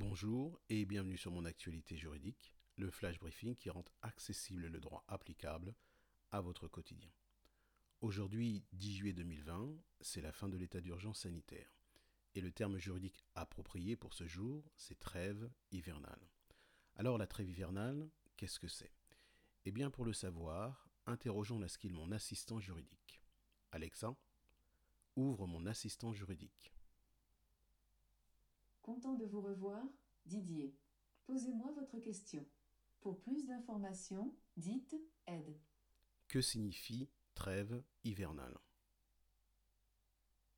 Bonjour et bienvenue sur mon actualité juridique, le flash briefing qui rend accessible le droit applicable à votre quotidien. Aujourd'hui, 10 juillet 2020, c'est la fin de l'état d'urgence sanitaire. Et le terme juridique approprié pour ce jour, c'est trêve hivernale. Alors la trêve hivernale, qu'est-ce que c'est? Eh bien pour le savoir, interrogeons la skill mon assistant juridique. Alexa, ouvre mon assistant juridique. Content de vous revoir, Didier. Posez-moi votre question. Pour plus d'informations, dites aide. Que signifie trêve hivernale?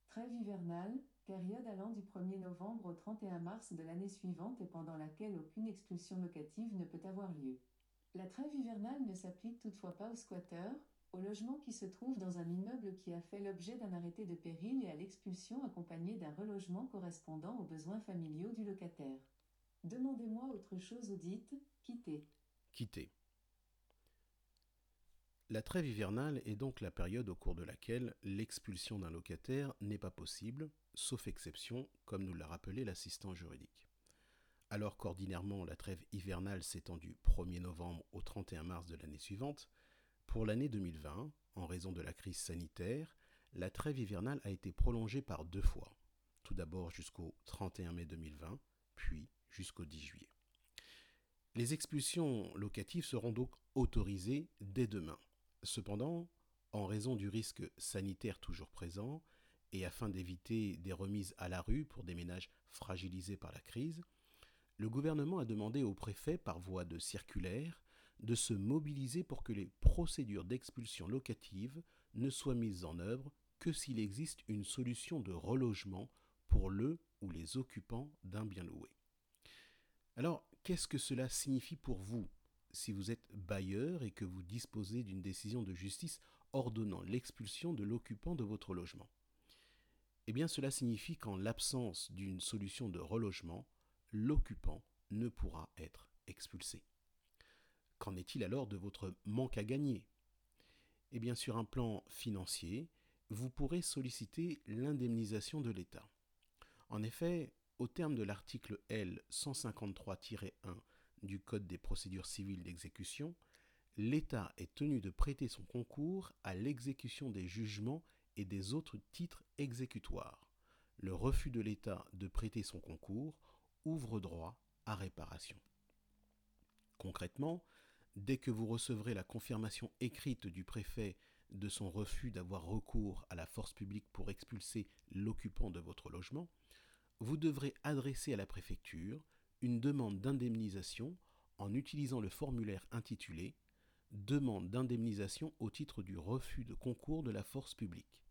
Trêve hivernale, période allant du 1er novembre au 31 mars de l'année suivante et pendant laquelle aucune expulsion locative ne peut avoir lieu. La trêve hivernale ne s'applique toutefois pas aux squatteurs, au logement qui se trouve dans un immeuble qui a fait l'objet d'un arrêté de péril et à l'expulsion accompagnée d'un relogement correspondant aux besoins familiaux du locataire. Demandez-moi autre chose ou dites quitter. Quitter. La trêve hivernale est donc la période au cours de laquelle l'expulsion d'un locataire n'est pas possible, sauf exception, comme nous l'a rappelé l'assistant juridique. Alors qu'ordinairement la trêve hivernale s'étend du 1er novembre au 31 mars de l'année suivante, pour l'année 2020, en raison de la crise sanitaire, la trêve hivernale a été prolongée par deux fois. Tout d'abord jusqu'au 31 mai 2020, puis jusqu'au 10 juillet. Les expulsions locatives seront donc autorisées dès demain. Cependant, en raison du risque sanitaire toujours présent, et afin d'éviter des remises à la rue pour des ménages fragilisés par la crise, le gouvernement a demandé au préfet, par voie de circulaire, de se mobiliser pour que les procédures d'expulsion locative ne soient mises en œuvre que s'il existe une solution de relogement pour le ou les occupants d'un bien loué. Alors, qu'est-ce que cela signifie pour vous si vous êtes bailleur et que vous disposez d'une décision de justice ordonnant l'expulsion de l'occupant de votre logement? Eh bien, cela signifie qu'en l'absence d'une solution de relogement, l'occupant ne pourra être expulsé. Qu'en est-il alors de votre manque à gagner? Eh bien, sur un plan financier, vous pourrez solliciter l'indemnisation de l'État. En effet, au terme de l'article L 153-1 du Code des procédures civiles d'exécution, l'État est tenu de prêter son concours à l'exécution des jugements et des autres titres exécutoires. Le refus de l'État de prêter son concours ouvre droit à réparation. Concrètement, dès que vous recevrez la confirmation écrite du préfet de son refus d'avoir recours à la force publique pour expulser l'occupant de votre logement, vous devrez adresser à la préfecture une demande d'indemnisation en utilisant le formulaire intitulé Demande d'indemnisation au titre du refus de concours de la force publique,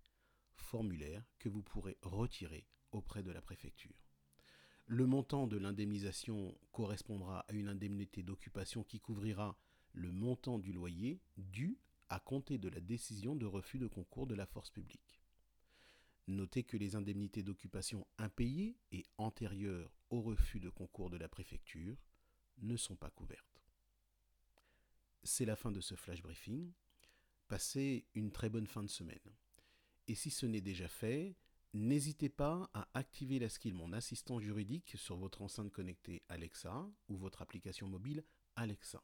formulaire que vous pourrez retirer auprès de la préfecture. Le montant de l'indemnisation correspondra à une indemnité d'occupation qui couvrira le montant du loyer dû à compter de la décision de refus de concours de la force publique. Notez que les indemnités d'occupation impayées et antérieures au refus de concours de la préfecture ne sont pas couvertes. C'est la fin de ce flash briefing. Passez une très bonne fin de semaine. Et si ce n'est déjà fait, N'hésitez pas à activer la skill Mon assistant juridique sur votre enceinte connectée Alexa ou votre application mobile Alexa.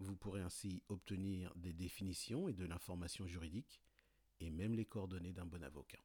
Vous pourrez ainsi obtenir des définitions et de l'information juridique et même les coordonnées d'un bon avocat.